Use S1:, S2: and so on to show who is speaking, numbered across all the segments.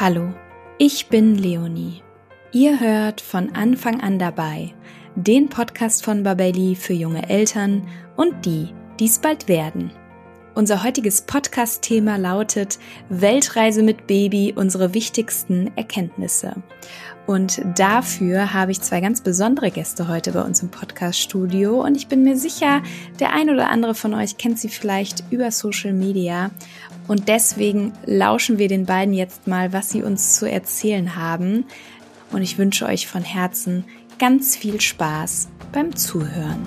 S1: Hallo, ich bin Leonie. Ihr hört von Anfang an dabei den Podcast von Babelli für junge Eltern und die, die es bald werden. Unser heutiges Podcast-Thema lautet Weltreise mit Baby, unsere wichtigsten Erkenntnisse. Und dafür habe ich zwei ganz besondere Gäste heute bei uns im Podcast-Studio. Und ich bin mir sicher, der ein oder andere von euch kennt sie vielleicht über Social Media. Und deswegen lauschen wir den beiden jetzt mal, was sie uns zu erzählen haben. Und ich wünsche euch von Herzen ganz viel Spaß beim Zuhören.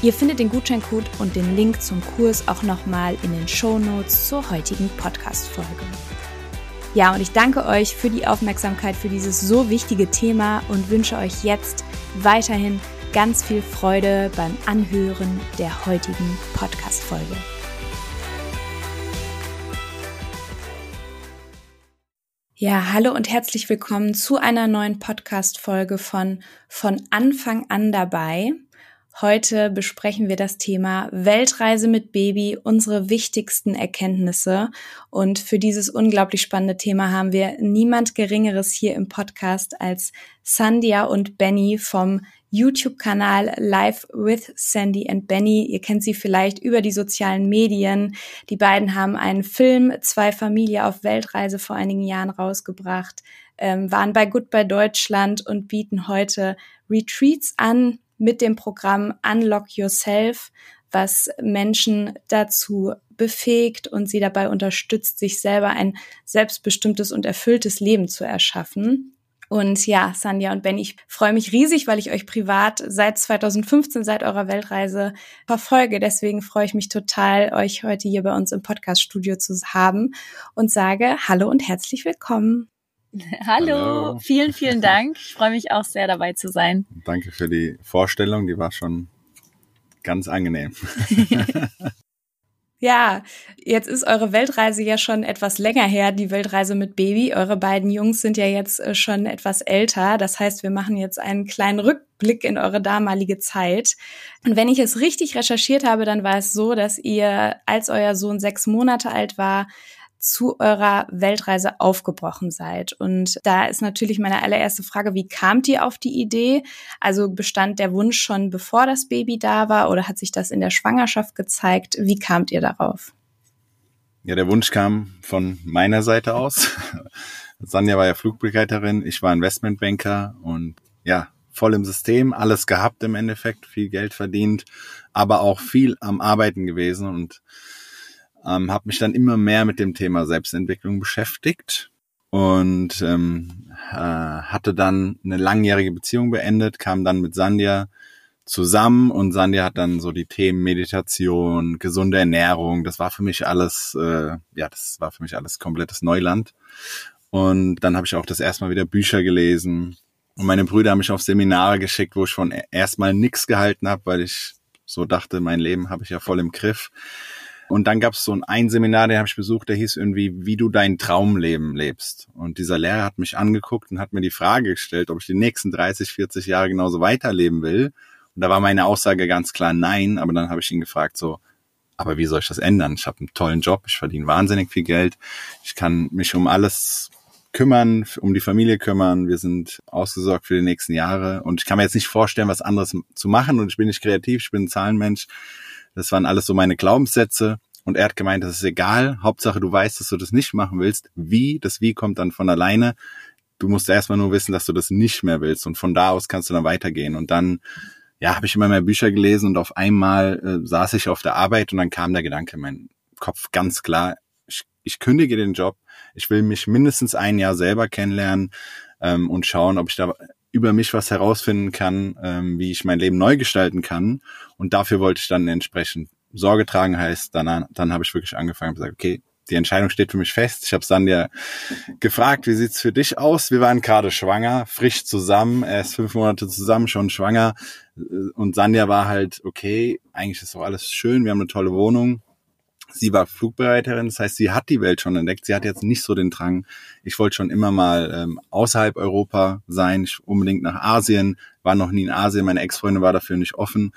S1: Ihr findet den Gutscheincode und den Link zum Kurs auch nochmal in den Show Notes zur heutigen Podcast-Folge. Ja, und ich danke euch für die Aufmerksamkeit für dieses so wichtige Thema und wünsche euch jetzt weiterhin ganz viel Freude beim Anhören der heutigen Podcast-Folge. Ja, hallo und herzlich willkommen zu einer neuen Podcast-Folge von Von Anfang an dabei. Heute besprechen wir das Thema Weltreise mit Baby, unsere wichtigsten Erkenntnisse. Und für dieses unglaublich spannende Thema haben wir niemand Geringeres hier im Podcast als Sandia und Benny vom YouTube-Kanal Live with Sandy and Benny. Ihr kennt sie vielleicht über die sozialen Medien. Die beiden haben einen Film Zwei Familie auf Weltreise vor einigen Jahren rausgebracht, ähm, waren bei Goodbye Deutschland und bieten heute Retreats an mit dem Programm Unlock Yourself, was Menschen dazu befähigt und sie dabei unterstützt, sich selber ein selbstbestimmtes und erfülltes Leben zu erschaffen. Und ja, Sandja und Ben, ich freue mich riesig, weil ich euch privat seit 2015, seit eurer Weltreise verfolge. Deswegen freue ich mich total, euch heute hier bei uns im Podcast-Studio zu haben und sage Hallo und herzlich willkommen.
S2: Hallo. Hallo, vielen, vielen Dank. Ich freue mich auch sehr dabei zu sein.
S3: Danke für die Vorstellung, die war schon ganz angenehm.
S1: Ja, jetzt ist eure Weltreise ja schon etwas länger her, die Weltreise mit Baby. Eure beiden Jungs sind ja jetzt äh, schon etwas älter. Das heißt, wir machen jetzt einen kleinen Rückblick in eure damalige Zeit. Und wenn ich es richtig recherchiert habe, dann war es so, dass ihr, als euer Sohn sechs Monate alt war, zu eurer Weltreise aufgebrochen seid. Und da ist natürlich meine allererste Frage, wie kamt ihr auf die Idee? Also bestand der Wunsch schon bevor das Baby da war oder hat sich das in der Schwangerschaft gezeigt? Wie kamt ihr darauf?
S3: Ja, der Wunsch kam von meiner Seite aus. Sanja war ja Flugbegleiterin, ich war Investmentbanker und ja, voll im System, alles gehabt im Endeffekt, viel Geld verdient, aber auch viel am Arbeiten gewesen und ähm, habe mich dann immer mehr mit dem Thema Selbstentwicklung beschäftigt und ähm, äh, hatte dann eine langjährige Beziehung beendet, kam dann mit Sandia zusammen und Sandy hat dann so die Themen Meditation, gesunde Ernährung. Das war für mich alles, äh, ja, das war für mich alles komplettes Neuland. Und dann habe ich auch das erste Mal wieder Bücher gelesen. Und meine Brüder haben mich auf Seminare geschickt, wo ich von erstmal nichts gehalten habe, weil ich so dachte, mein Leben habe ich ja voll im Griff. Und dann gab es so ein, ein Seminar, den habe ich besucht, der hieß irgendwie, wie du dein Traumleben lebst. Und dieser Lehrer hat mich angeguckt und hat mir die Frage gestellt, ob ich die nächsten 30, 40 Jahre genauso weiterleben will. Und da war meine Aussage ganz klar nein, aber dann habe ich ihn gefragt so, aber wie soll ich das ändern? Ich habe einen tollen Job, ich verdiene wahnsinnig viel Geld, ich kann mich um alles kümmern, um die Familie kümmern. Wir sind ausgesorgt für die nächsten Jahre und ich kann mir jetzt nicht vorstellen, was anderes zu machen und ich bin nicht kreativ, ich bin ein Zahlenmensch. Das waren alles so meine Glaubenssätze. Und er hat gemeint, das ist egal, Hauptsache du weißt, dass du das nicht machen willst. Wie, das Wie kommt dann von alleine. Du musst erstmal nur wissen, dass du das nicht mehr willst. Und von da aus kannst du dann weitergehen. Und dann ja, habe ich immer mehr Bücher gelesen und auf einmal äh, saß ich auf der Arbeit und dann kam der Gedanke in meinen Kopf ganz klar, ich, ich kündige den Job, ich will mich mindestens ein Jahr selber kennenlernen ähm, und schauen, ob ich da über mich was herausfinden kann, ähm, wie ich mein Leben neu gestalten kann. Und dafür wollte ich dann entsprechend Sorge tragen, heißt, dann, dann habe ich wirklich angefangen und gesagt, okay, die Entscheidung steht für mich fest. Ich habe Sandja gefragt, wie sieht's für dich aus? Wir waren gerade schwanger, frisch zusammen, erst fünf Monate zusammen, schon schwanger. Und Sandja war halt, okay, eigentlich ist doch alles schön, wir haben eine tolle Wohnung. Sie war Flugbereiterin, das heißt, sie hat die Welt schon entdeckt. Sie hat jetzt nicht so den Drang. Ich wollte schon immer mal ähm, außerhalb Europa sein, ich unbedingt nach Asien, war noch nie in Asien. Meine Ex-Freundin war dafür nicht offen.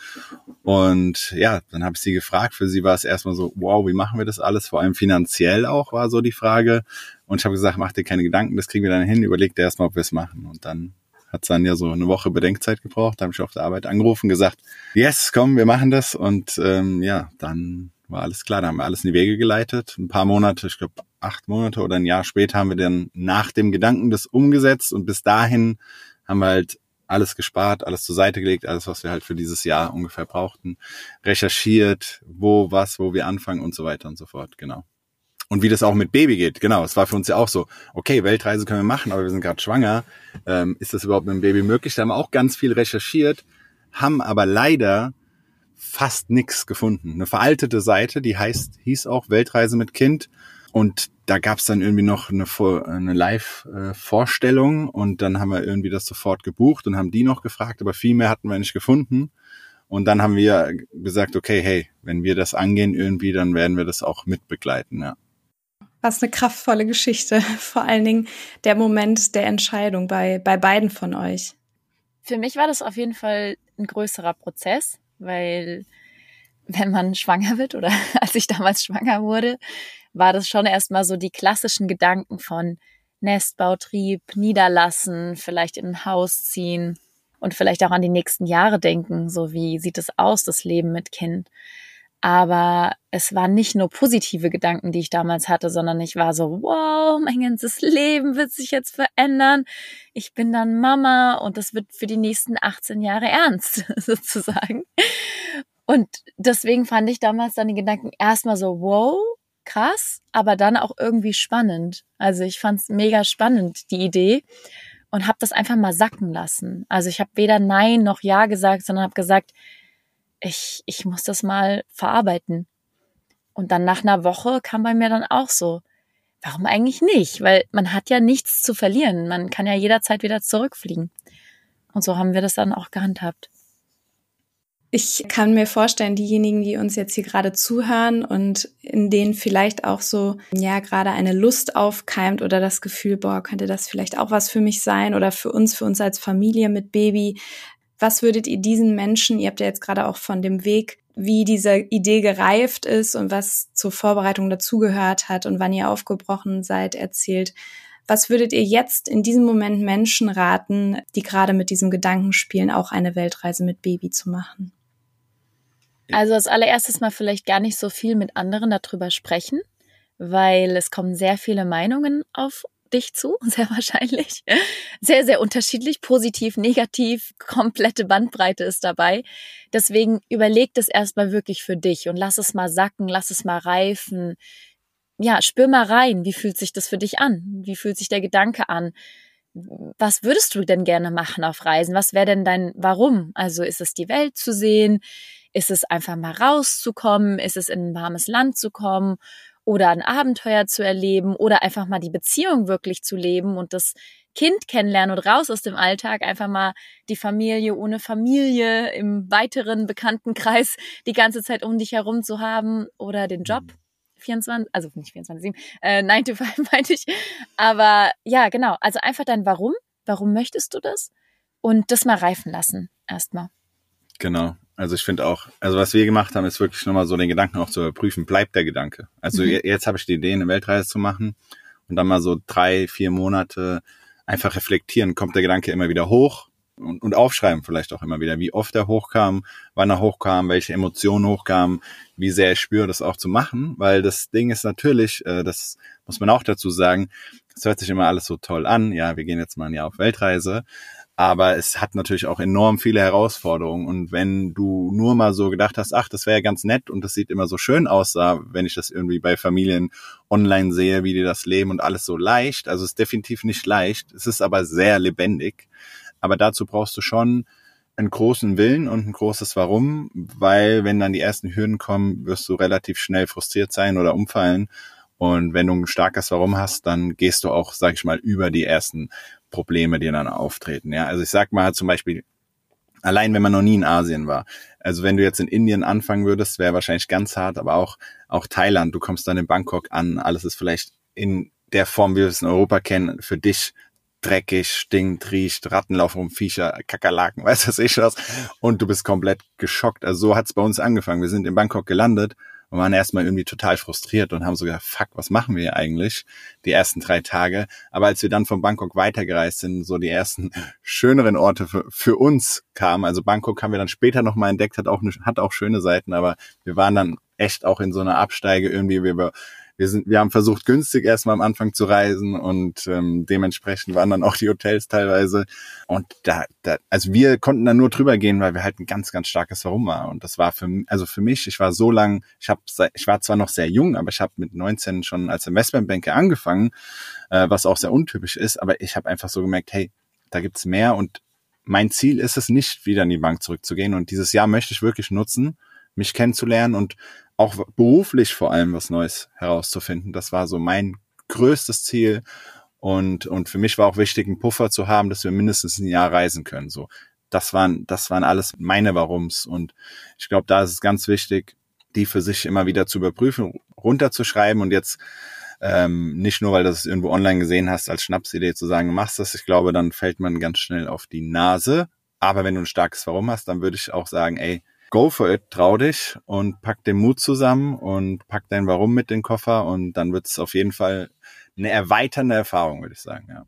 S3: Und ja, dann habe ich sie gefragt. Für sie war es erstmal so, wow, wie machen wir das alles? Vor allem finanziell auch war so die Frage. Und ich habe gesagt, mach dir keine Gedanken, das kriegen wir dann hin. Überleg dir erstmal, ob wir es machen. Und dann hat dann ja so eine Woche Bedenkzeit gebraucht. Da habe ich auf der Arbeit angerufen, gesagt, yes, komm, wir machen das. Und ähm, ja, dann war alles klar. Da haben wir alles in die Wege geleitet. Ein paar Monate, ich glaube acht Monate oder ein Jahr später haben wir dann nach dem Gedanken das umgesetzt. Und bis dahin haben wir halt alles gespart, alles zur Seite gelegt, alles, was wir halt für dieses Jahr ungefähr brauchten, recherchiert, wo, was, wo wir anfangen und so weiter und so fort, genau. Und wie das auch mit Baby geht, genau. Es war für uns ja auch so, okay, Weltreise können wir machen, aber wir sind gerade schwanger. Ähm, ist das überhaupt mit dem Baby möglich? Da haben wir auch ganz viel recherchiert, haben aber leider fast nichts gefunden. Eine veraltete Seite, die heißt, hieß auch Weltreise mit Kind. Und da gab's dann irgendwie noch eine, eine Live-Vorstellung und dann haben wir irgendwie das sofort gebucht und haben die noch gefragt, aber viel mehr hatten wir nicht gefunden. Und dann haben wir gesagt, okay, hey, wenn wir das angehen irgendwie, dann werden wir das auch mitbegleiten, ja.
S1: Was eine kraftvolle Geschichte. Vor allen Dingen der Moment der Entscheidung bei, bei beiden von euch.
S2: Für mich war das auf jeden Fall ein größerer Prozess, weil wenn man schwanger wird oder als ich damals schwanger wurde, war das schon erstmal so die klassischen Gedanken von Nestbautrieb, niederlassen, vielleicht in ein Haus ziehen und vielleicht auch an die nächsten Jahre denken, so wie sieht es aus, das Leben mit Kind. Aber es waren nicht nur positive Gedanken, die ich damals hatte, sondern ich war so, wow, mein ganzes Leben wird sich jetzt verändern. Ich bin dann Mama und das wird für die nächsten 18 Jahre ernst, sozusagen. Und deswegen fand ich damals dann die Gedanken erstmal so, wow, krass, aber dann auch irgendwie spannend. Also ich fand es mega spannend, die Idee und habe das einfach mal sacken lassen. Also ich habe weder Nein noch Ja gesagt, sondern habe gesagt, ich, ich muss das mal verarbeiten. Und dann nach einer Woche kam bei mir dann auch so, warum eigentlich nicht? Weil man hat ja nichts zu verlieren. Man kann ja jederzeit wieder zurückfliegen. Und so haben wir das dann auch gehandhabt.
S1: Ich kann mir vorstellen, diejenigen, die uns jetzt hier gerade zuhören und in denen vielleicht auch so, ja, gerade eine Lust aufkeimt oder das Gefühl, boah, könnte das vielleicht auch was für mich sein oder für uns, für uns als Familie mit Baby. Was würdet ihr diesen Menschen, ihr habt ja jetzt gerade auch von dem Weg, wie diese Idee gereift ist und was zur Vorbereitung dazugehört hat und wann ihr aufgebrochen seid, erzählt. Was würdet ihr jetzt in diesem Moment Menschen raten, die gerade mit diesem Gedanken spielen, auch eine Weltreise mit Baby zu machen?
S2: Also als allererstes mal vielleicht gar nicht so viel mit anderen darüber sprechen, weil es kommen sehr viele Meinungen auf dich zu, sehr wahrscheinlich. Sehr, sehr unterschiedlich, positiv, negativ, komplette Bandbreite ist dabei. Deswegen überleg das erstmal wirklich für dich und lass es mal sacken, lass es mal reifen. Ja, spür mal rein, wie fühlt sich das für dich an? Wie fühlt sich der Gedanke an? was würdest du denn gerne machen auf Reisen? Was wäre denn dein Warum? Also ist es die Welt zu sehen? Ist es einfach mal rauszukommen? Ist es in ein warmes Land zu kommen? Oder ein Abenteuer zu erleben? Oder einfach mal die Beziehung wirklich zu leben und das Kind kennenlernen und raus aus dem Alltag, einfach mal die Familie ohne Familie im weiteren Bekanntenkreis die ganze Zeit um dich herum zu haben oder den Job 24, also nicht 24, 7, äh, 9 to 5 meinte ich. Aber ja, genau. Also einfach dein Warum. Warum möchtest du das? Und das mal reifen lassen, erstmal.
S3: Genau. Also ich finde auch, also was wir gemacht haben, ist wirklich nochmal so den Gedanken auch zu überprüfen, bleibt der Gedanke. Also mhm. jetzt habe ich die Idee, eine Weltreise zu machen und dann mal so drei, vier Monate einfach reflektieren, kommt der Gedanke immer wieder hoch und, und aufschreiben vielleicht auch immer wieder, wie oft er hochkam, wann er hochkam, welche Emotionen hochkamen, wie sehr ich spüre, das auch zu machen, weil das Ding ist natürlich, äh, das muss man auch dazu sagen, es hört sich immer alles so toll an, ja, wir gehen jetzt mal ein Jahr auf Weltreise, aber es hat natürlich auch enorm viele Herausforderungen. Und wenn du nur mal so gedacht hast, ach, das wäre ja ganz nett und das sieht immer so schön aus, wenn ich das irgendwie bei Familien online sehe, wie die das leben und alles so leicht. Also es ist definitiv nicht leicht. Es ist aber sehr lebendig. Aber dazu brauchst du schon einen großen Willen und ein großes Warum, weil wenn dann die ersten Hürden kommen, wirst du relativ schnell frustriert sein oder umfallen. Und wenn du ein starkes Warum hast, dann gehst du auch, sag ich mal, über die ersten Probleme, die dann auftreten. Ja, also ich sag mal zum Beispiel, allein wenn man noch nie in Asien war. Also wenn du jetzt in Indien anfangen würdest, wäre wahrscheinlich ganz hart, aber auch, auch Thailand, du kommst dann in Bangkok an, alles ist vielleicht in der Form, wie wir es in Europa kennen, für dich dreckig, stinkt, riecht, Ratten laufen um, Viecher, Kakerlaken, weiß was ich was. Und du bist komplett geschockt. Also so hat's bei uns angefangen. Wir sind in Bangkok gelandet und waren erstmal irgendwie total frustriert und haben so gedacht, fuck, was machen wir eigentlich die ersten drei Tage? Aber als wir dann von Bangkok weitergereist sind, so die ersten schöneren Orte für, für uns kamen, also Bangkok haben wir dann später nochmal entdeckt, hat auch, hat auch schöne Seiten, aber wir waren dann echt auch in so einer Absteige irgendwie, wir, wir sind, wir haben versucht, günstig erstmal am Anfang zu reisen und ähm, dementsprechend waren dann auch die Hotels teilweise. Und da, da, also wir konnten dann nur drüber gehen, weil wir halt ein ganz, ganz starkes Warum war. Und das war für, also für mich, ich war so lang, ich habe, ich war zwar noch sehr jung, aber ich habe mit 19 schon als Investmentbanker angefangen, äh, was auch sehr untypisch ist. Aber ich habe einfach so gemerkt, hey, da gibt's mehr und mein Ziel ist es nicht, wieder in die Bank zurückzugehen. Und dieses Jahr möchte ich wirklich nutzen, mich kennenzulernen und auch beruflich vor allem was Neues herauszufinden. Das war so mein größtes Ziel. Und, und für mich war auch wichtig, einen Puffer zu haben, dass wir mindestens ein Jahr reisen können. So, das waren, das waren alles meine Warums. Und ich glaube, da ist es ganz wichtig, die für sich immer wieder zu überprüfen, runterzuschreiben und jetzt ähm, nicht nur, weil du es irgendwo online gesehen hast, als Schnapsidee zu sagen, machst das. Ich glaube, dann fällt man ganz schnell auf die Nase. Aber wenn du ein starkes Warum hast, dann würde ich auch sagen, ey, go for it, trau dich und pack den Mut zusammen und pack dein Warum mit den Koffer und dann wird es auf jeden Fall eine erweiternde Erfahrung, würde ich sagen, ja.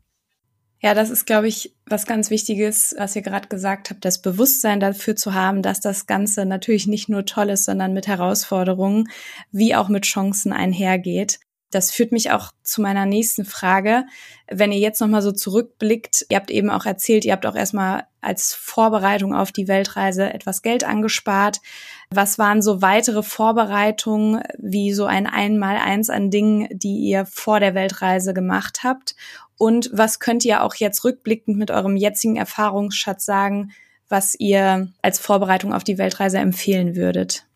S1: Ja, das ist, glaube ich, was ganz Wichtiges, was ihr gerade gesagt habt, das Bewusstsein dafür zu haben, dass das Ganze natürlich nicht nur toll ist, sondern mit Herausforderungen wie auch mit Chancen einhergeht. Das führt mich auch zu meiner nächsten Frage. Wenn ihr jetzt nochmal so zurückblickt, ihr habt eben auch erzählt, ihr habt auch erstmal als Vorbereitung auf die Weltreise etwas Geld angespart. Was waren so weitere Vorbereitungen, wie so ein Einmaleins an Dingen, die ihr vor der Weltreise gemacht habt? Und was könnt ihr auch jetzt rückblickend mit eurem jetzigen Erfahrungsschatz sagen, was ihr als Vorbereitung auf die Weltreise empfehlen würdet?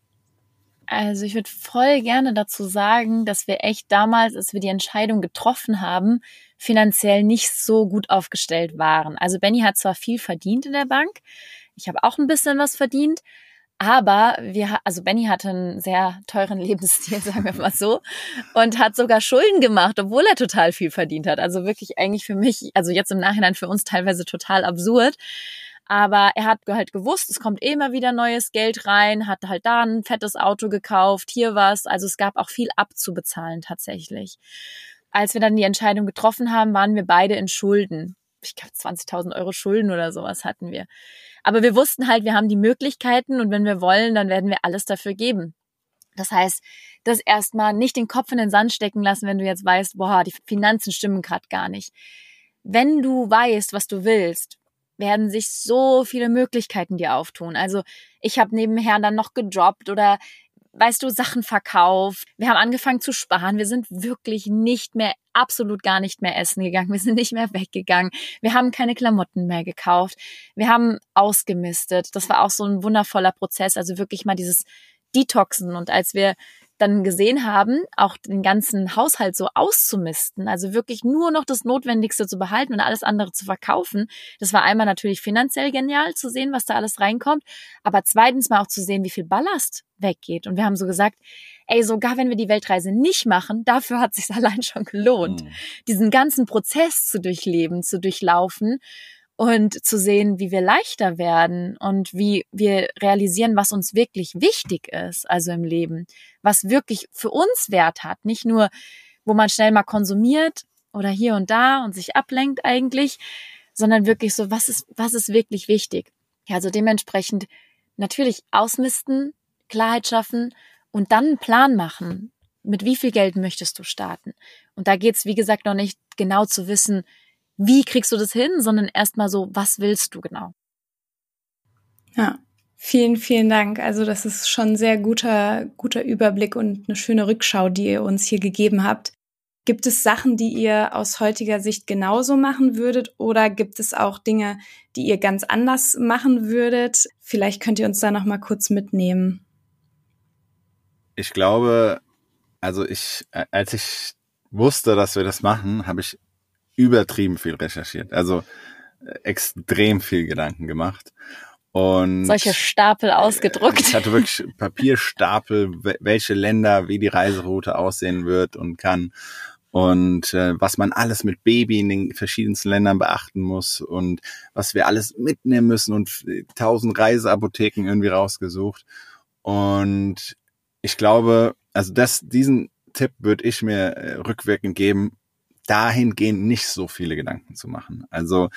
S2: Also ich würde voll gerne dazu sagen, dass wir echt damals, als wir die Entscheidung getroffen haben, finanziell nicht so gut aufgestellt waren. Also Benny hat zwar viel verdient in der Bank, ich habe auch ein bisschen was verdient, aber wir, also Benny hatte einen sehr teuren Lebensstil, sagen wir mal so, und hat sogar Schulden gemacht, obwohl er total viel verdient hat. Also wirklich eigentlich für mich, also jetzt im Nachhinein für uns teilweise total absurd. Aber er hat halt gewusst, es kommt immer wieder neues Geld rein, hat halt da ein fettes Auto gekauft, hier was. Also es gab auch viel abzubezahlen tatsächlich. Als wir dann die Entscheidung getroffen haben, waren wir beide in Schulden. Ich glaube, 20.000 Euro Schulden oder sowas hatten wir. Aber wir wussten halt, wir haben die Möglichkeiten und wenn wir wollen, dann werden wir alles dafür geben. Das heißt, das erstmal nicht den Kopf in den Sand stecken lassen, wenn du jetzt weißt, boah, die Finanzen stimmen gerade gar nicht. Wenn du weißt, was du willst werden sich so viele Möglichkeiten dir auftun. Also ich habe nebenher dann noch gejobbt oder weißt du, Sachen verkauft. Wir haben angefangen zu sparen. Wir sind wirklich nicht mehr, absolut gar nicht mehr essen gegangen. Wir sind nicht mehr weggegangen. Wir haben keine Klamotten mehr gekauft. Wir haben ausgemistet. Das war auch so ein wundervoller Prozess. Also wirklich mal dieses Detoxen. Und als wir dann gesehen haben, auch den ganzen Haushalt so auszumisten, also wirklich nur noch das Notwendigste zu behalten und alles andere zu verkaufen. Das war einmal natürlich finanziell genial zu sehen, was da alles reinkommt, aber zweitens mal auch zu sehen, wie viel Ballast weggeht. Und wir haben so gesagt, ey, sogar wenn wir die Weltreise nicht machen, dafür hat sich allein schon gelohnt, mhm. diesen ganzen Prozess zu durchleben, zu durchlaufen und zu sehen, wie wir leichter werden und wie wir realisieren, was uns wirklich wichtig ist, also im Leben, was wirklich für uns Wert hat, nicht nur, wo man schnell mal konsumiert oder hier und da und sich ablenkt eigentlich, sondern wirklich so, was ist, was ist wirklich wichtig? Ja, also dementsprechend natürlich ausmisten, Klarheit schaffen und dann einen Plan machen. Mit wie viel Geld möchtest du starten? Und da geht's wie gesagt, noch nicht genau zu wissen, wie kriegst du das hin, sondern erstmal so, was willst du genau?
S1: Ja, vielen, vielen Dank. Also das ist schon ein sehr guter, guter Überblick und eine schöne Rückschau, die ihr uns hier gegeben habt. Gibt es Sachen, die ihr aus heutiger Sicht genauso machen würdet oder gibt es auch Dinge, die ihr ganz anders machen würdet? Vielleicht könnt ihr uns da noch mal kurz mitnehmen.
S3: Ich glaube, also ich, als ich wusste, dass wir das machen, habe ich übertrieben viel recherchiert. Also äh, extrem viel Gedanken gemacht. Und
S2: solche Stapel ausgedruckt.
S3: Ich hatte wirklich Papierstapel, welche Länder, wie die Reiseroute aussehen wird und kann und äh, was man alles mit Baby in den verschiedensten Ländern beachten muss und was wir alles mitnehmen müssen und tausend Reiseapotheken irgendwie rausgesucht. Und ich glaube, also das, diesen Tipp würde ich mir äh, rückwirkend geben, dahingehend nicht so viele Gedanken zu machen. Also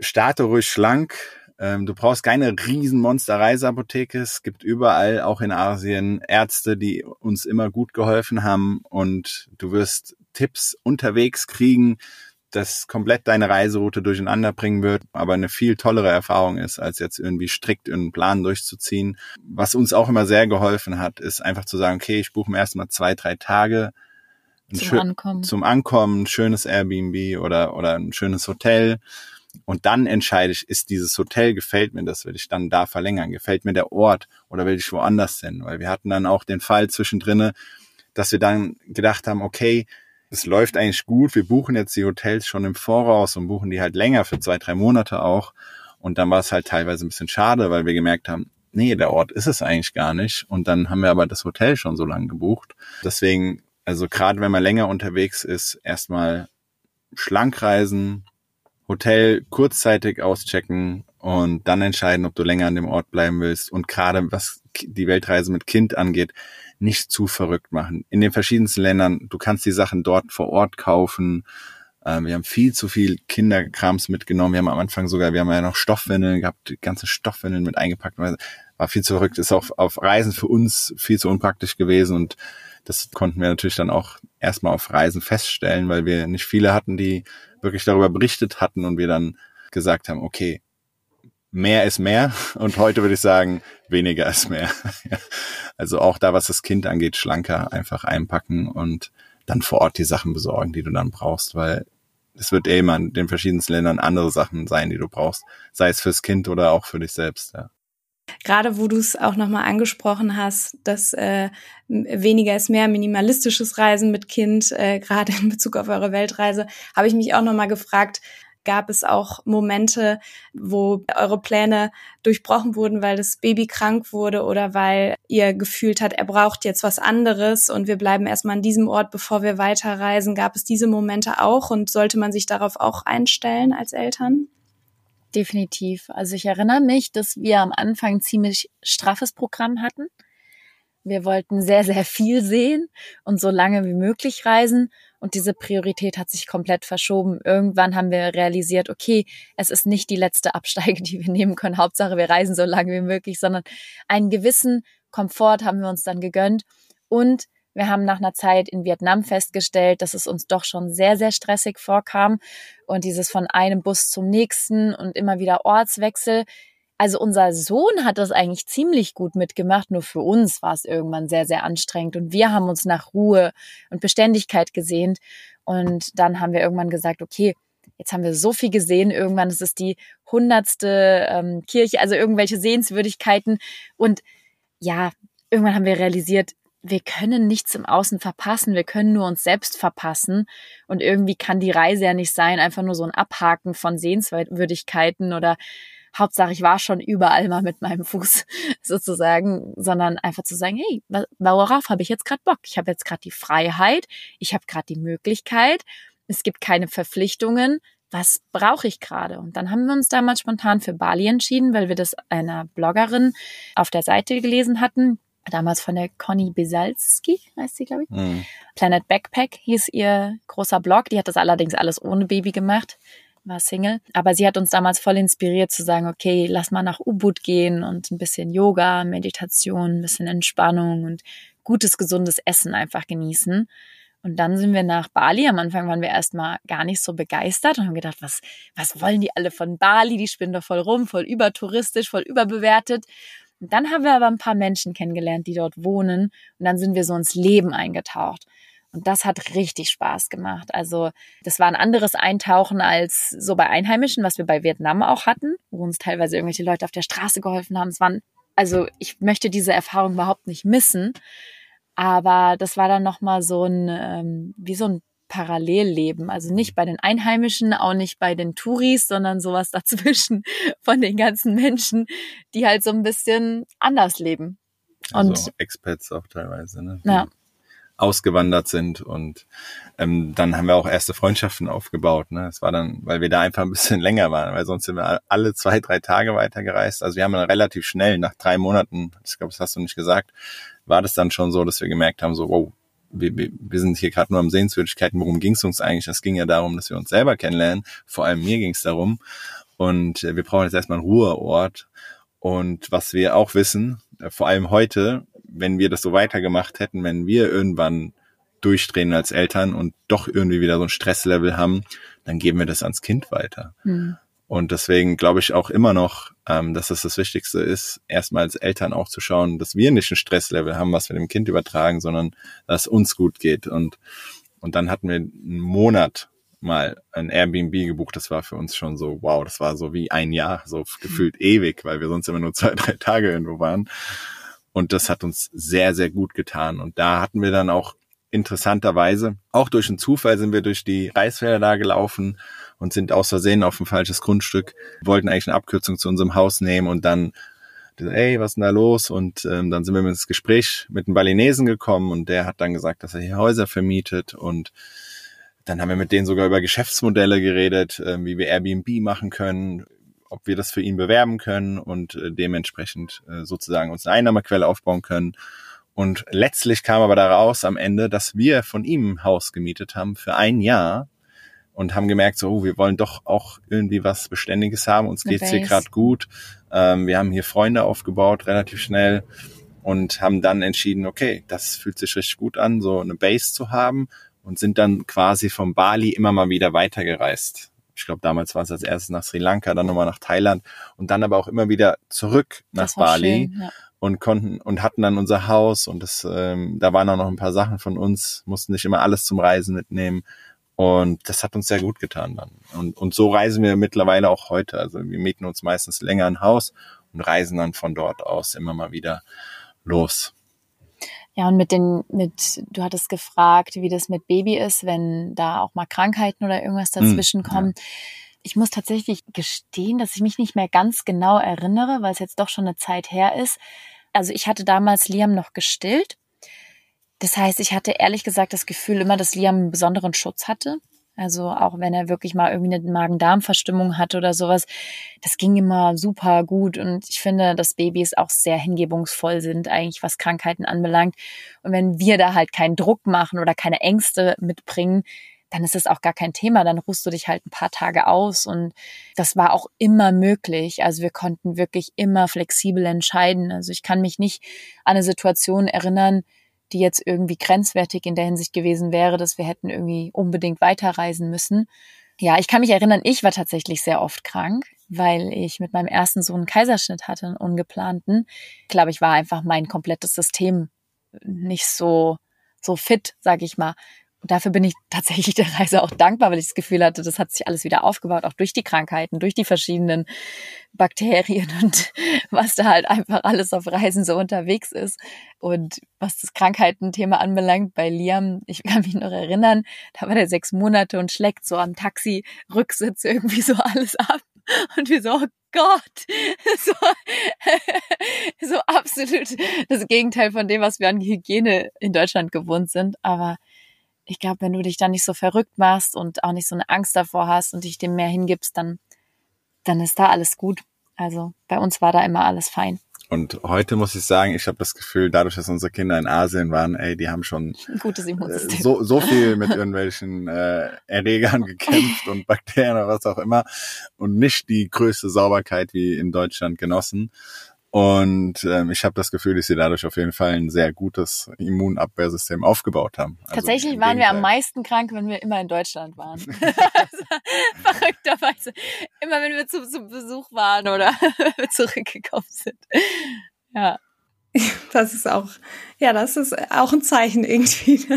S3: starte ruhig schlank. Ähm, du brauchst keine riesen Monster-Reiseapotheke. Es gibt überall, auch in Asien, Ärzte, die uns immer gut geholfen haben und du wirst Tipps unterwegs kriegen, das komplett deine Reiseroute durcheinander bringen wird, aber eine viel tollere Erfahrung ist, als jetzt irgendwie strikt einen Plan durchzuziehen. Was uns auch immer sehr geholfen hat, ist einfach zu sagen, okay, ich buche mir erstmal zwei, drei Tage
S2: zum Ankommen.
S3: Zum Ankommen, ein schönes Airbnb oder, oder ein schönes Hotel. Und dann entscheide ich, ist dieses Hotel, gefällt mir das, will ich dann da verlängern? Gefällt mir der Ort oder will ich woanders hin? Weil wir hatten dann auch den Fall zwischendrinne, dass wir dann gedacht haben, okay, es läuft eigentlich gut, wir buchen jetzt die Hotels schon im Voraus und buchen die halt länger für zwei, drei Monate auch. Und dann war es halt teilweise ein bisschen schade, weil wir gemerkt haben, nee, der Ort ist es eigentlich gar nicht. Und dann haben wir aber das Hotel schon so lange gebucht. Deswegen also gerade wenn man länger unterwegs ist, erstmal schlank reisen, Hotel kurzzeitig auschecken und dann entscheiden, ob du länger an dem Ort bleiben willst. Und gerade was die Weltreise mit Kind angeht, nicht zu verrückt machen. In den verschiedensten Ländern, du kannst die Sachen dort vor Ort kaufen. Ähm, wir haben viel zu viel Kinderkrams mitgenommen. Wir haben am Anfang sogar, wir haben ja noch Stoffwindeln gehabt, die ganze Stoffwindeln mit eingepackt. War viel zu verrückt. Ist auch auf Reisen für uns viel zu unpraktisch gewesen und das konnten wir natürlich dann auch erstmal auf Reisen feststellen, weil wir nicht viele hatten, die wirklich darüber berichtet hatten und wir dann gesagt haben, okay, mehr ist mehr und heute würde ich sagen, weniger ist mehr. also auch da, was das Kind angeht, schlanker einfach einpacken und dann vor Ort die Sachen besorgen, die du dann brauchst, weil es wird eh immer in den verschiedensten Ländern andere Sachen sein, die du brauchst, sei es fürs Kind oder auch für dich selbst. Ja.
S1: Gerade wo du es auch nochmal angesprochen hast, dass äh, weniger ist mehr, minimalistisches Reisen mit Kind, äh, gerade in Bezug auf eure Weltreise, habe ich mich auch nochmal gefragt, gab es auch Momente, wo eure Pläne durchbrochen wurden, weil das Baby krank wurde oder weil ihr gefühlt hat, er braucht jetzt was anderes und wir bleiben erstmal an diesem Ort, bevor wir weiterreisen. Gab es diese Momente auch und sollte man sich darauf auch einstellen als Eltern?
S2: Definitiv. Also ich erinnere mich, dass wir am Anfang ein ziemlich straffes Programm hatten. Wir wollten sehr, sehr viel sehen und so lange wie möglich reisen. Und diese Priorität hat sich komplett verschoben. Irgendwann haben wir realisiert, okay, es ist nicht die letzte Absteige, die wir nehmen können. Hauptsache, wir reisen so lange wie möglich, sondern einen gewissen Komfort haben wir uns dann gegönnt. Und wir haben nach einer Zeit in Vietnam festgestellt, dass es uns doch schon sehr, sehr stressig vorkam. Und dieses von einem Bus zum nächsten und immer wieder Ortswechsel. Also unser Sohn hat das eigentlich ziemlich gut mitgemacht, nur für uns war es irgendwann sehr, sehr anstrengend. Und wir haben uns nach Ruhe und Beständigkeit gesehnt. Und dann haben wir irgendwann gesagt, okay, jetzt haben wir so viel gesehen, irgendwann ist es die hundertste ähm, Kirche, also irgendwelche Sehenswürdigkeiten. Und ja, irgendwann haben wir realisiert, wir können nichts im Außen verpassen, wir können nur uns selbst verpassen. Und irgendwie kann die Reise ja nicht sein, einfach nur so ein Abhaken von Sehenswürdigkeiten oder Hauptsache, ich war schon überall mal mit meinem Fuß sozusagen, sondern einfach zu sagen, hey, worauf habe ich jetzt gerade Bock? Ich habe jetzt gerade die Freiheit, ich habe gerade die Möglichkeit, es gibt keine Verpflichtungen. Was brauche ich gerade? Und dann haben wir uns damals spontan für Bali entschieden, weil wir das einer Bloggerin auf der Seite gelesen hatten, damals von der Conny Besalski, heißt sie, glaube ich. Mhm. Planet Backpack hieß ihr großer Blog. Die hat das allerdings alles ohne Baby gemacht, war Single. Aber sie hat uns damals voll inspiriert zu sagen, okay, lass mal nach Ubud gehen und ein bisschen Yoga, Meditation, ein bisschen Entspannung und gutes, gesundes Essen einfach genießen. Und dann sind wir nach Bali. Am Anfang waren wir erstmal gar nicht so begeistert und haben gedacht, was, was wollen die alle von Bali? Die spinnen doch voll rum, voll übertouristisch, voll überbewertet. Und dann haben wir aber ein paar Menschen kennengelernt, die dort wohnen. Und dann sind wir so ins Leben eingetaucht. Und das hat richtig Spaß gemacht. Also das war ein anderes Eintauchen als so bei Einheimischen, was wir bei Vietnam auch hatten, wo uns teilweise irgendwelche Leute auf der Straße geholfen haben. Es waren, also ich möchte diese Erfahrung überhaupt nicht missen. Aber das war dann nochmal so ein, ähm, wie so ein Parallelleben. Also nicht bei den Einheimischen, auch nicht bei den Touris, sondern sowas dazwischen von den ganzen Menschen, die halt so ein bisschen anders leben.
S3: Und also Expats auch teilweise, ne? Ja. Ausgewandert sind und ähm, dann haben wir auch erste Freundschaften aufgebaut. Ne? Es war dann, weil wir da einfach ein bisschen länger waren, weil sonst sind wir alle zwei, drei Tage weitergereist. Also wir haben dann relativ schnell, nach drei Monaten, ich glaube, das hast du nicht gesagt, war das dann schon so, dass wir gemerkt haben, so, wow, wir, wir, sind hier gerade nur am Sehenswürdigkeiten. Worum ging es uns eigentlich? Es ging ja darum, dass wir uns selber kennenlernen. Vor allem mir ging es darum. Und äh, wir brauchen jetzt erstmal einen Ruheort. Und was wir auch wissen, äh, vor allem heute, wenn wir das so weitergemacht hätten, wenn wir irgendwann durchdrehen als Eltern und doch irgendwie wieder so ein Stresslevel haben, dann geben wir das ans Kind weiter. Mhm. Und deswegen glaube ich auch immer noch, ähm, dass es das Wichtigste ist, erstmal als Eltern auch zu schauen, dass wir nicht ein Stresslevel haben, was wir dem Kind übertragen, sondern dass es uns gut geht. Und, und dann hatten wir einen Monat mal ein Airbnb gebucht. Das war für uns schon so, wow, das war so wie ein Jahr, so gefühlt ewig, weil wir sonst immer nur zwei, drei Tage irgendwo waren. Und das hat uns sehr, sehr gut getan. Und da hatten wir dann auch interessanterweise, auch durch einen Zufall sind wir durch die Reisfelder da gelaufen und sind aus Versehen auf ein falsches Grundstück, wollten eigentlich eine Abkürzung zu unserem Haus nehmen und dann ey, was ist denn da los? Und ähm, dann sind wir ins Gespräch mit einem Balinesen gekommen und der hat dann gesagt, dass er hier Häuser vermietet und dann haben wir mit denen sogar über Geschäftsmodelle geredet, äh, wie wir Airbnb machen können, ob wir das für ihn bewerben können und äh, dementsprechend äh, sozusagen uns eine Einnahmequelle aufbauen können. Und letztlich kam aber daraus am Ende, dass wir von ihm ein Haus gemietet haben für ein Jahr und haben gemerkt, so, oh, wir wollen doch auch irgendwie was Beständiges haben. Uns geht's hier gerade gut. Ähm, wir haben hier Freunde aufgebaut, relativ schnell und haben dann entschieden, okay, das fühlt sich richtig gut an, so eine Base zu haben und sind dann quasi vom Bali immer mal wieder weitergereist. Ich glaube, damals war es als erstes nach Sri Lanka, dann nochmal nach Thailand und dann aber auch immer wieder zurück nach Bali schön, ja. und konnten und hatten dann unser Haus und das, ähm, da waren auch noch ein paar Sachen von uns, mussten nicht immer alles zum Reisen mitnehmen und das hat uns sehr gut getan dann. Und, und so reisen wir mittlerweile auch heute. Also wir mieten uns meistens länger ein Haus und reisen dann von dort aus immer mal wieder los.
S2: Ja, und mit den, mit, du hattest gefragt, wie das mit Baby ist, wenn da auch mal Krankheiten oder irgendwas hm, dazwischen mm, kommen. Ja. Ich muss tatsächlich gestehen, dass ich mich nicht mehr ganz genau erinnere, weil es jetzt doch schon eine Zeit her ist. Also ich hatte damals Liam noch gestillt das heißt, ich hatte ehrlich gesagt das Gefühl immer, dass Liam einen besonderen Schutz hatte. Also auch wenn er wirklich mal irgendwie eine Magen-Darm-Verstimmung hatte oder sowas, das ging immer super gut. Und ich finde, dass Babys auch sehr hingebungsvoll sind, eigentlich was Krankheiten anbelangt. Und wenn wir da halt keinen Druck machen oder keine Ängste mitbringen, dann ist es auch gar kein Thema. Dann ruhst du dich halt ein paar Tage aus. Und das war auch immer möglich. Also wir konnten wirklich immer flexibel entscheiden. Also ich kann mich nicht an eine Situation erinnern, die jetzt irgendwie grenzwertig in der Hinsicht gewesen wäre, dass wir hätten irgendwie unbedingt weiterreisen müssen. Ja, ich kann mich erinnern, ich war tatsächlich sehr oft krank. weil ich mit meinem ersten Sohn einen Kaiserschnitt hatte, einen ungeplanten. Ich glaube, ich war einfach mein komplettes System nicht so, so fit, sag ich mal. Und dafür bin ich tatsächlich der Reise auch dankbar, weil ich das Gefühl hatte, das hat sich alles wieder aufgebaut, auch durch die Krankheiten, durch die verschiedenen Bakterien und was da halt einfach alles auf Reisen so unterwegs ist. Und was das Krankheitenthema anbelangt, bei Liam, ich kann mich noch erinnern, da war der sechs Monate und schlägt so am Taxi-Rücksitz irgendwie so alles ab. Und wir so, oh Gott, so, so absolut das Gegenteil von dem, was wir an Hygiene in Deutschland gewohnt sind. Aber ich glaube, wenn du dich da nicht so verrückt machst und auch nicht so eine Angst davor hast und dich dem mehr hingibst, dann, dann ist da alles gut. Also bei uns war da immer alles fein.
S3: Und heute muss ich sagen, ich habe das Gefühl, dadurch, dass unsere Kinder in Asien waren, ey, die haben schon. Äh, so, so viel mit irgendwelchen äh, Erregern gekämpft und Bakterien oder was auch immer und nicht die größte Sauberkeit wie in Deutschland genossen. Und ähm, ich habe das Gefühl, dass sie dadurch auf jeden Fall ein sehr gutes Immunabwehrsystem aufgebaut haben.
S2: Also Tatsächlich waren wir am meisten krank, wenn wir immer in Deutschland waren. Verrückterweise. Immer wenn wir zu, zu Besuch waren oder zurückgekommen sind. Ja.
S1: Das ist auch, ja, das ist auch ein Zeichen irgendwie.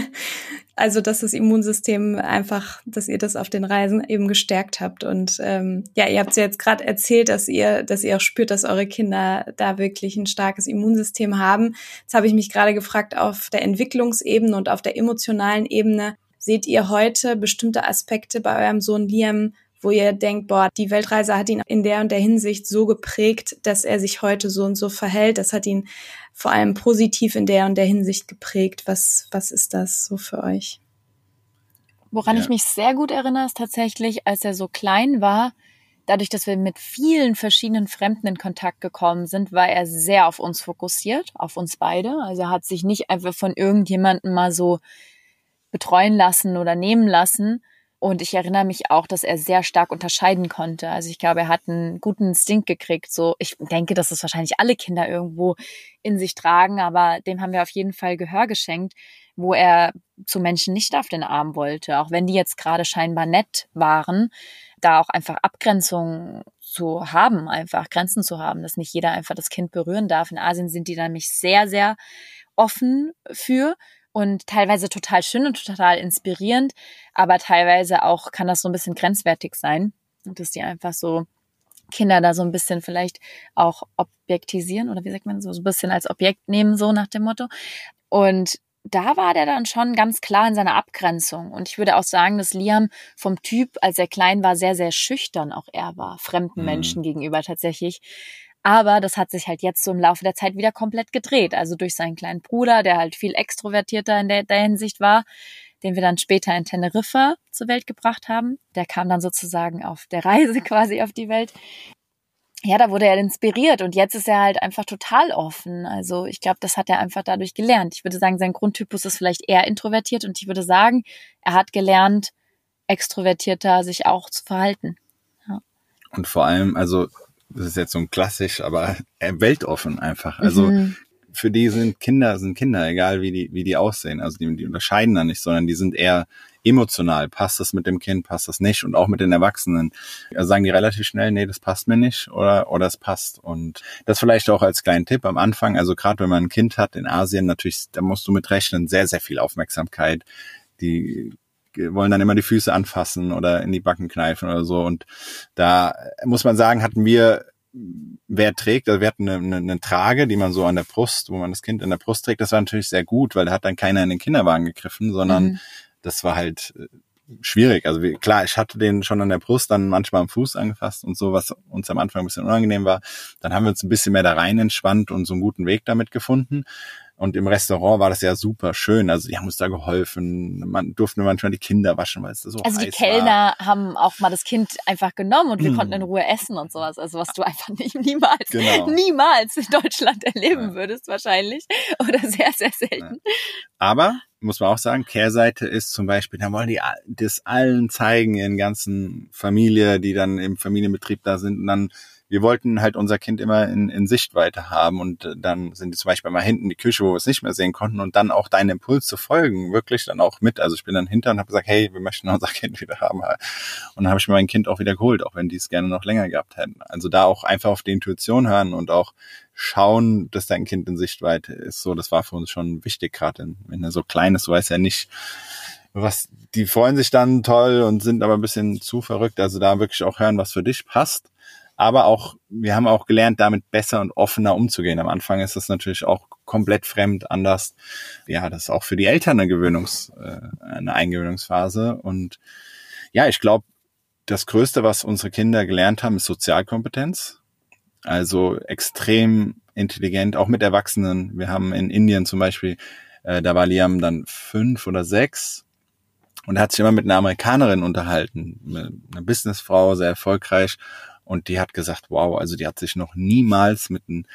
S1: Also, dass das Immunsystem einfach, dass ihr das auf den Reisen eben gestärkt habt. Und ähm, ja, ihr habt ja jetzt gerade erzählt, dass ihr, dass ihr auch spürt, dass eure Kinder da wirklich ein starkes Immunsystem haben. Jetzt habe ich mich gerade gefragt, auf der Entwicklungsebene und auf der emotionalen Ebene, seht ihr heute bestimmte Aspekte bei eurem Sohn Liam, wo ihr denkt, boah, die Weltreise hat ihn in der und der Hinsicht so geprägt, dass er sich heute so und so verhält. Das hat ihn vor allem positiv in der und der Hinsicht geprägt. Was, was ist das so für euch?
S2: Woran ja. ich mich sehr gut erinnere, ist tatsächlich, als er so klein war, dadurch, dass wir mit vielen verschiedenen Fremden in Kontakt gekommen sind, war er sehr auf uns fokussiert, auf uns beide. Also er hat sich nicht einfach von irgendjemandem mal so betreuen lassen oder nehmen lassen, und ich erinnere mich auch, dass er sehr stark unterscheiden konnte. Also ich glaube, er hat einen guten Instinkt gekriegt. So, ich denke, dass es wahrscheinlich alle Kinder irgendwo in sich tragen, aber dem haben wir auf jeden Fall Gehör geschenkt, wo er zu Menschen nicht auf den Arm wollte, auch wenn die jetzt gerade scheinbar nett waren, da auch einfach Abgrenzungen zu haben, einfach Grenzen zu haben, dass nicht jeder einfach das Kind berühren darf. In Asien sind die nämlich sehr, sehr offen für und teilweise total schön und total inspirierend, aber teilweise auch kann das so ein bisschen grenzwertig sein und dass die einfach so Kinder da so ein bisschen vielleicht auch objektisieren oder wie sagt man so, so ein bisschen als Objekt nehmen, so nach dem Motto. Und da war der dann schon ganz klar in seiner Abgrenzung. Und ich würde auch sagen, dass Liam vom Typ, als er klein war, sehr, sehr schüchtern auch er war, fremden mhm. Menschen gegenüber tatsächlich. Aber das hat sich halt jetzt so im Laufe der Zeit wieder komplett gedreht. Also durch seinen kleinen Bruder, der halt viel extrovertierter in der, der Hinsicht war, den wir dann später in Teneriffa zur Welt gebracht haben. Der kam dann sozusagen auf der Reise quasi auf die Welt. Ja, da wurde er inspiriert und jetzt ist er halt einfach total offen. Also ich glaube, das hat er einfach dadurch gelernt. Ich würde sagen, sein Grundtypus ist vielleicht eher introvertiert und ich würde sagen, er hat gelernt, extrovertierter sich auch zu verhalten. Ja.
S3: Und vor allem, also das ist jetzt so ein klassisch, aber weltoffen einfach. Also mhm. für die sind Kinder sind Kinder, egal wie die wie die aussehen. Also die, die unterscheiden da nicht, sondern die sind eher emotional. Passt das mit dem Kind, passt das nicht? Und auch mit den Erwachsenen. Also sagen die relativ schnell, nee, das passt mir nicht oder oder es passt. Und das vielleicht auch als kleinen Tipp am Anfang. Also gerade wenn man ein Kind hat in Asien, natürlich, da musst du mit rechnen, sehr sehr viel Aufmerksamkeit. Die wollen dann immer die Füße anfassen oder in die Backen kneifen oder so. Und da muss man sagen, hatten wir, wer trägt, also wir hatten eine, eine, eine Trage, die man so an der Brust, wo man das Kind an der Brust trägt, das war natürlich sehr gut, weil da hat dann keiner in den Kinderwagen gegriffen, sondern mhm. das war halt äh, schwierig. Also wie, klar, ich hatte den schon an der Brust, dann manchmal am Fuß angefasst und so, was uns am Anfang ein bisschen unangenehm war. Dann haben wir uns ein bisschen mehr da rein entspannt und so einen guten Weg damit gefunden. Und im Restaurant war das ja super schön. Also die haben uns da geholfen. Man durfte manchmal die Kinder waschen, weil es so
S2: Also
S3: die
S2: Kellner war. haben auch mal das Kind einfach genommen und wir mm. konnten in Ruhe essen und sowas. Also was du einfach nicht, niemals, genau. niemals in Deutschland erleben ja. würdest wahrscheinlich. Oder sehr, sehr selten. Ja.
S3: Aber muss man auch sagen, Kehrseite ist zum Beispiel, da wollen die das allen zeigen, ihren ganzen Familie, die dann im Familienbetrieb da sind. Und dann wir wollten halt unser Kind immer in, in Sichtweite haben und äh, dann sind die zum Beispiel mal hinten in die Küche, wo wir es nicht mehr sehen konnten und dann auch deinen Impuls zu folgen, wirklich dann auch mit. Also ich bin dann hinter und habe gesagt, hey, wir möchten unser Kind wieder haben. Und dann habe ich mir mein Kind auch wieder geholt, auch wenn die es gerne noch länger gehabt hätten. Also da auch einfach auf die Intuition hören und auch schauen, dass dein Kind in Sichtweite ist. So, das war für uns schon wichtig, gerade wenn er so klein ist, weißt ja nicht, was, die freuen sich dann toll und sind aber ein bisschen zu verrückt. Also da wirklich auch hören, was für dich passt aber auch, wir haben auch gelernt, damit besser und offener umzugehen. Am Anfang ist das natürlich auch komplett fremd, anders. Ja, das ist auch für die Eltern eine Gewöhnungs, äh, eine Eingewöhnungsphase. Und ja, ich glaube, das Größte, was unsere Kinder gelernt haben, ist Sozialkompetenz. Also extrem intelligent, auch mit Erwachsenen. Wir haben in Indien zum Beispiel, äh, da war Liam dann fünf oder sechs und hat sich immer mit einer Amerikanerin unterhalten, eine Businessfrau, sehr erfolgreich. Und die hat gesagt, wow, also die hat sich noch niemals mit einem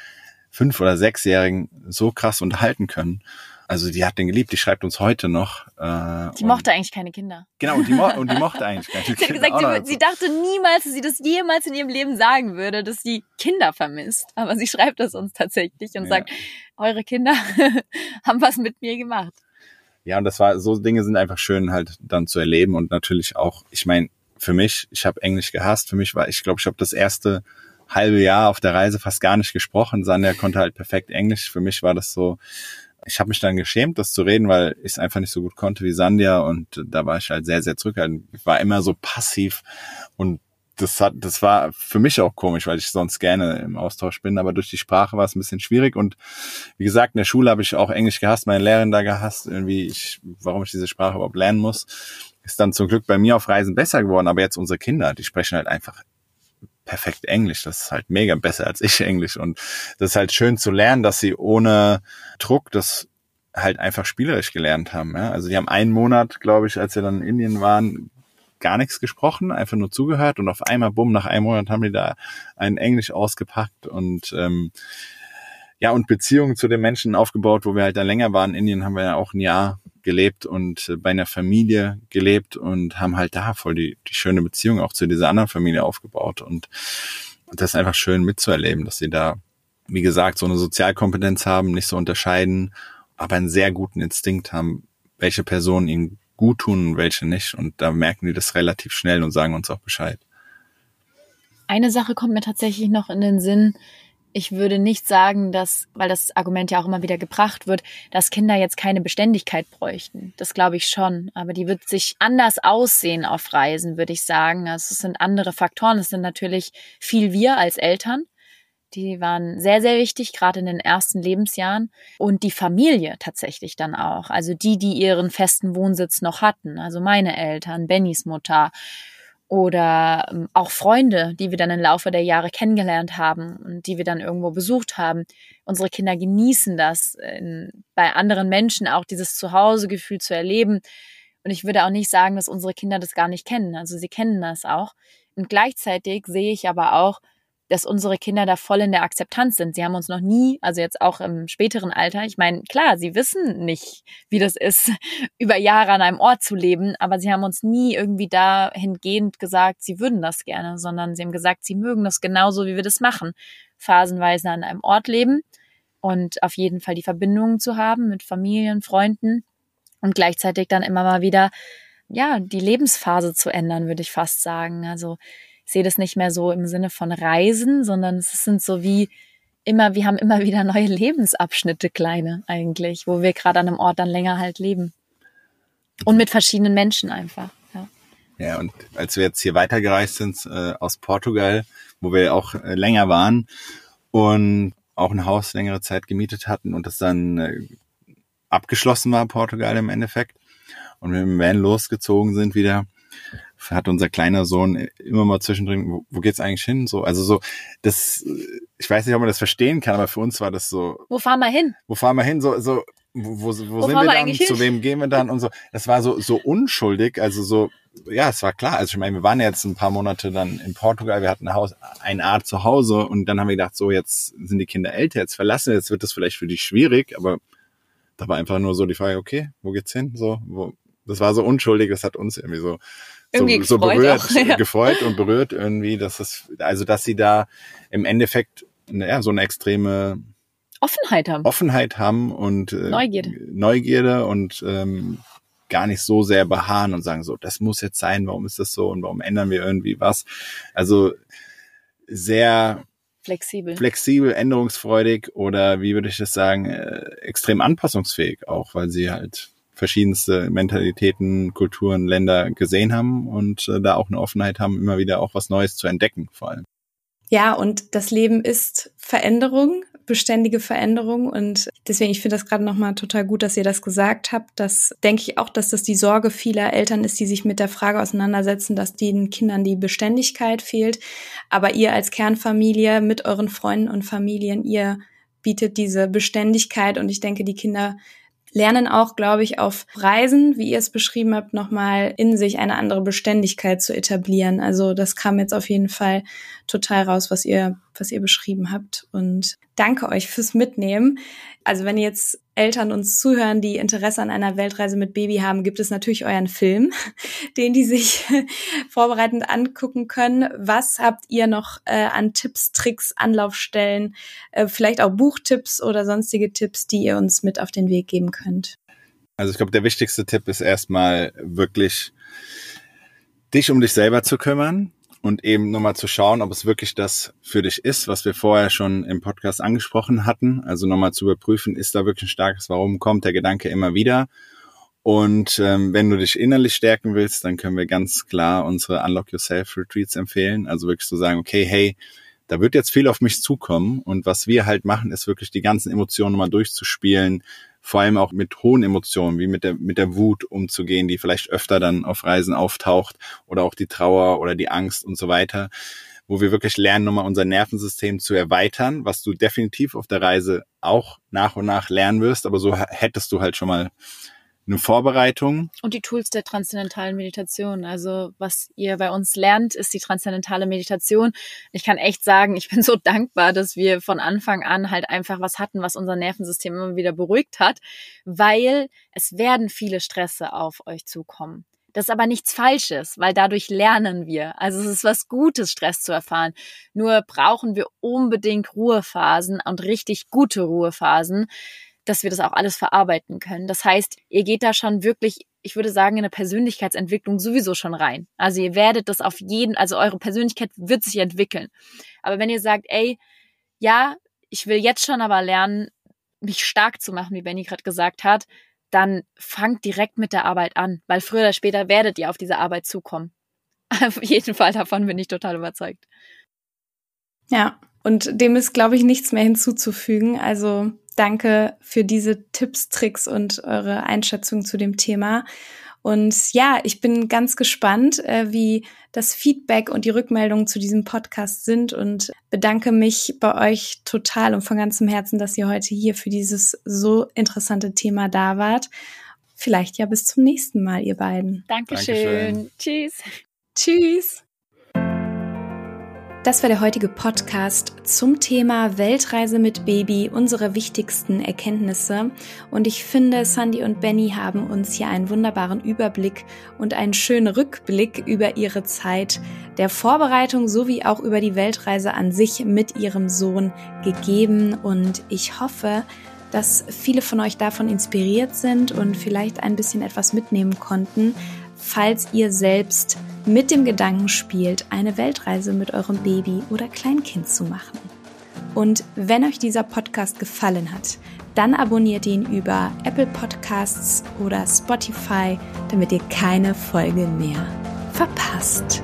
S3: fünf- oder sechsjährigen so krass unterhalten können. Also die hat den geliebt, die schreibt uns heute noch.
S2: Äh, die mochte eigentlich keine Kinder.
S3: Genau, die mo und die mochte eigentlich keine
S2: sie
S3: Kinder.
S2: Hat gesagt, sie, sie, dachte niemals, dass sie das jemals in ihrem Leben sagen würde, dass sie Kinder vermisst. Aber sie schreibt das uns tatsächlich und ja. sagt, eure Kinder haben was mit mir gemacht.
S3: Ja, und das war, so Dinge sind einfach schön halt dann zu erleben und natürlich auch, ich meine, für mich, ich habe Englisch gehasst. Für mich war, ich glaube, ich habe das erste halbe Jahr auf der Reise fast gar nicht gesprochen. Sanja konnte halt perfekt Englisch. Für mich war das so, ich habe mich dann geschämt, das zu reden, weil ich es einfach nicht so gut konnte wie Sandja und da war ich halt sehr, sehr zurückhaltend. Ich war immer so passiv und das hat, das war für mich auch komisch, weil ich sonst gerne im Austausch bin, aber durch die Sprache war es ein bisschen schwierig und wie gesagt, in der Schule habe ich auch Englisch gehasst, meine Lehrerin da gehasst, irgendwie ich, warum ich diese Sprache überhaupt lernen muss ist dann zum Glück bei mir auf Reisen besser geworden, aber jetzt unsere Kinder, die sprechen halt einfach perfekt Englisch. Das ist halt mega besser als ich Englisch. Und das ist halt schön zu lernen, dass sie ohne Druck das halt einfach spielerisch gelernt haben. Ja? Also die haben einen Monat, glaube ich, als wir dann in Indien waren, gar nichts gesprochen, einfach nur zugehört und auf einmal, bumm, nach einem Monat haben die da ein Englisch ausgepackt und ähm, ja, und Beziehungen zu den Menschen aufgebaut, wo wir halt da länger waren. In Indien haben wir ja auch ein Jahr gelebt und äh, bei einer Familie gelebt und haben halt da voll die, die schöne Beziehung auch zu dieser anderen Familie aufgebaut. Und das ist einfach schön mitzuerleben, dass sie da, wie gesagt, so eine Sozialkompetenz haben, nicht so unterscheiden, aber einen sehr guten Instinkt haben, welche Personen ihnen gut tun und welche nicht. Und da merken die das relativ schnell und sagen uns auch Bescheid.
S2: Eine Sache kommt mir tatsächlich noch in den Sinn, ich würde nicht sagen, dass, weil das Argument ja auch immer wieder gebracht wird, dass Kinder jetzt keine Beständigkeit bräuchten. Das glaube ich schon. Aber die wird sich anders aussehen auf Reisen, würde ich sagen. Also es sind andere Faktoren. Es sind natürlich viel wir als Eltern. Die waren sehr, sehr wichtig, gerade in den ersten Lebensjahren. Und die Familie tatsächlich dann auch. Also die, die ihren festen Wohnsitz noch hatten. Also meine Eltern, Bennys Mutter, oder ähm, auch Freunde, die wir dann im Laufe der Jahre kennengelernt haben und die wir dann irgendwo besucht haben. Unsere Kinder genießen das, in, bei anderen Menschen auch dieses Zuhausegefühl zu erleben. Und ich würde auch nicht sagen, dass unsere Kinder das gar nicht kennen. Also sie kennen das auch. Und gleichzeitig sehe ich aber auch, dass unsere Kinder da voll in der Akzeptanz sind. Sie haben uns noch nie, also jetzt auch im späteren Alter, ich meine, klar, sie wissen nicht, wie das ist, über Jahre an einem Ort zu leben, aber sie haben uns nie irgendwie dahingehend gesagt, sie würden das gerne, sondern sie haben gesagt, sie mögen das genauso, wie wir das machen. Phasenweise an einem Ort leben und auf jeden Fall die Verbindungen zu haben mit Familien, Freunden und gleichzeitig dann immer mal wieder, ja, die Lebensphase zu ändern, würde ich fast sagen. Also sehe das nicht mehr so im Sinne von Reisen, sondern es sind so wie immer, wir haben immer wieder neue Lebensabschnitte, kleine eigentlich, wo wir gerade an einem Ort dann länger halt leben. Und mit verschiedenen Menschen einfach. Ja,
S3: ja und als wir jetzt hier weitergereist sind äh, aus Portugal, wo wir auch äh, länger waren und auch ein Haus längere Zeit gemietet hatten und das dann äh, abgeschlossen war, Portugal im Endeffekt, und wir dem Van losgezogen sind wieder, hat unser kleiner Sohn immer mal zwischendrin, wo, wo geht's eigentlich hin? So, also so, das, ich weiß nicht, ob man das verstehen kann, aber für uns war das so.
S2: Wo fahren wir hin?
S3: Wo fahren wir hin? So, so, wo, wo, wo, wo sind wir dann? Zu wem gehen wir dann? Und so. Das war so, so unschuldig, also so, ja, es war klar. Also ich meine, wir waren jetzt ein paar Monate dann in Portugal, wir hatten ein Haus, eine Art zu Hause und dann haben wir gedacht, so jetzt sind die Kinder älter, jetzt verlassen, jetzt wird das vielleicht für die schwierig, aber da war einfach nur so die Frage, okay, wo geht's hin? So, wo, das war so unschuldig, das hat uns irgendwie so
S2: irgendwie
S3: so, so berührt,
S2: auch, ja.
S3: gefreut und berührt irgendwie, dass es, also dass sie da im Endeffekt ja, so eine extreme
S2: Offenheit haben.
S3: Offenheit haben und äh,
S2: Neugierde.
S3: Neugierde und ähm, gar nicht so sehr beharren und sagen so, das muss jetzt sein, warum ist das so und warum ändern wir irgendwie was? Also sehr
S2: flexibel,
S3: flexibel, änderungsfreudig oder wie würde ich das sagen, äh, extrem anpassungsfähig auch, weil sie halt verschiedenste Mentalitäten, Kulturen, Länder gesehen haben und äh, da auch eine Offenheit haben, immer wieder auch was Neues zu entdecken, vor allem.
S1: Ja, und das Leben ist Veränderung beständige Veränderung. Und deswegen, ich finde das gerade nochmal total gut, dass ihr das gesagt habt. Das denke ich auch, dass das die Sorge vieler Eltern ist, die sich mit der Frage auseinandersetzen, dass den Kindern die Beständigkeit fehlt. Aber ihr als Kernfamilie mit euren Freunden und Familien, ihr bietet diese Beständigkeit und ich denke, die Kinder lernen auch, glaube ich, auf Reisen, wie ihr es beschrieben habt, nochmal in sich eine andere Beständigkeit zu etablieren. Also das kam jetzt auf jeden Fall total raus, was ihr, was ihr beschrieben habt. Und danke euch fürs Mitnehmen. Also wenn jetzt Eltern uns zuhören, die Interesse an einer Weltreise mit Baby haben, gibt es natürlich euren Film, den die sich vorbereitend angucken können. Was habt ihr noch äh, an Tipps, Tricks, Anlaufstellen, äh, vielleicht auch Buchtipps oder sonstige Tipps, die ihr uns mit auf den Weg geben könnt?
S3: Also ich glaube, der wichtigste Tipp ist erstmal wirklich dich um dich selber zu kümmern und eben nochmal zu schauen, ob es wirklich das für dich ist, was wir vorher schon im Podcast angesprochen hatten. Also nochmal zu überprüfen, ist da wirklich ein starkes Warum, kommt der Gedanke immer wieder. Und ähm, wenn du dich innerlich stärken willst, dann können wir ganz klar unsere Unlock Yourself Retreats empfehlen. Also wirklich zu sagen, okay, hey, da wird jetzt viel auf mich zukommen. Und was wir halt machen, ist wirklich die ganzen Emotionen mal durchzuspielen, vor allem auch mit hohen Emotionen, wie mit der, mit der Wut umzugehen, die vielleicht öfter dann auf Reisen auftaucht oder auch die Trauer oder die Angst und so weiter, wo wir wirklich lernen, nochmal unser Nervensystem zu erweitern, was du definitiv auf der Reise auch nach und nach lernen wirst, aber so hättest du halt schon mal eine Vorbereitung.
S2: Und die Tools der transzendentalen Meditation. Also was ihr bei uns lernt, ist die transzendentale Meditation. Ich kann echt sagen, ich bin so dankbar, dass wir von Anfang an halt einfach was hatten, was unser Nervensystem immer wieder beruhigt hat, weil es werden viele Stresse auf euch zukommen. Das ist aber nichts Falsches, weil dadurch lernen wir. Also es ist was Gutes, Stress zu erfahren. Nur brauchen wir unbedingt Ruhephasen und richtig gute Ruhephasen, dass wir das auch alles verarbeiten können. Das heißt, ihr geht da schon wirklich, ich würde sagen, in eine Persönlichkeitsentwicklung sowieso schon rein. Also ihr werdet das auf jeden, also eure Persönlichkeit wird sich entwickeln. Aber wenn ihr sagt, ey, ja, ich will jetzt schon aber lernen, mich stark zu machen, wie Benny gerade gesagt hat, dann fangt direkt mit der Arbeit an, weil früher oder später werdet ihr auf diese Arbeit zukommen. Auf jeden Fall davon bin ich total überzeugt.
S1: Ja, und dem ist, glaube ich, nichts mehr hinzuzufügen. Also danke für diese Tipps, Tricks und eure Einschätzung zu dem Thema. Und ja, ich bin ganz gespannt, äh, wie das Feedback und die Rückmeldungen zu diesem Podcast sind und bedanke mich bei euch total und von ganzem Herzen, dass ihr heute hier für dieses so interessante Thema da wart. Vielleicht ja bis zum nächsten Mal, ihr beiden.
S2: Dankeschön. Dankeschön. Tschüss.
S1: Tschüss. Das war der heutige Podcast zum Thema Weltreise mit Baby, unsere wichtigsten Erkenntnisse. Und ich finde, Sandy und Benny haben uns hier einen wunderbaren Überblick und einen schönen Rückblick über ihre Zeit der Vorbereitung sowie auch über die Weltreise an sich mit ihrem Sohn gegeben. Und ich hoffe, dass viele von euch davon inspiriert sind und vielleicht ein bisschen etwas mitnehmen konnten, falls ihr selbst mit dem Gedanken spielt, eine Weltreise mit eurem Baby oder Kleinkind zu machen. Und wenn euch dieser Podcast gefallen hat, dann abonniert ihn über Apple Podcasts oder Spotify, damit ihr keine Folge mehr verpasst.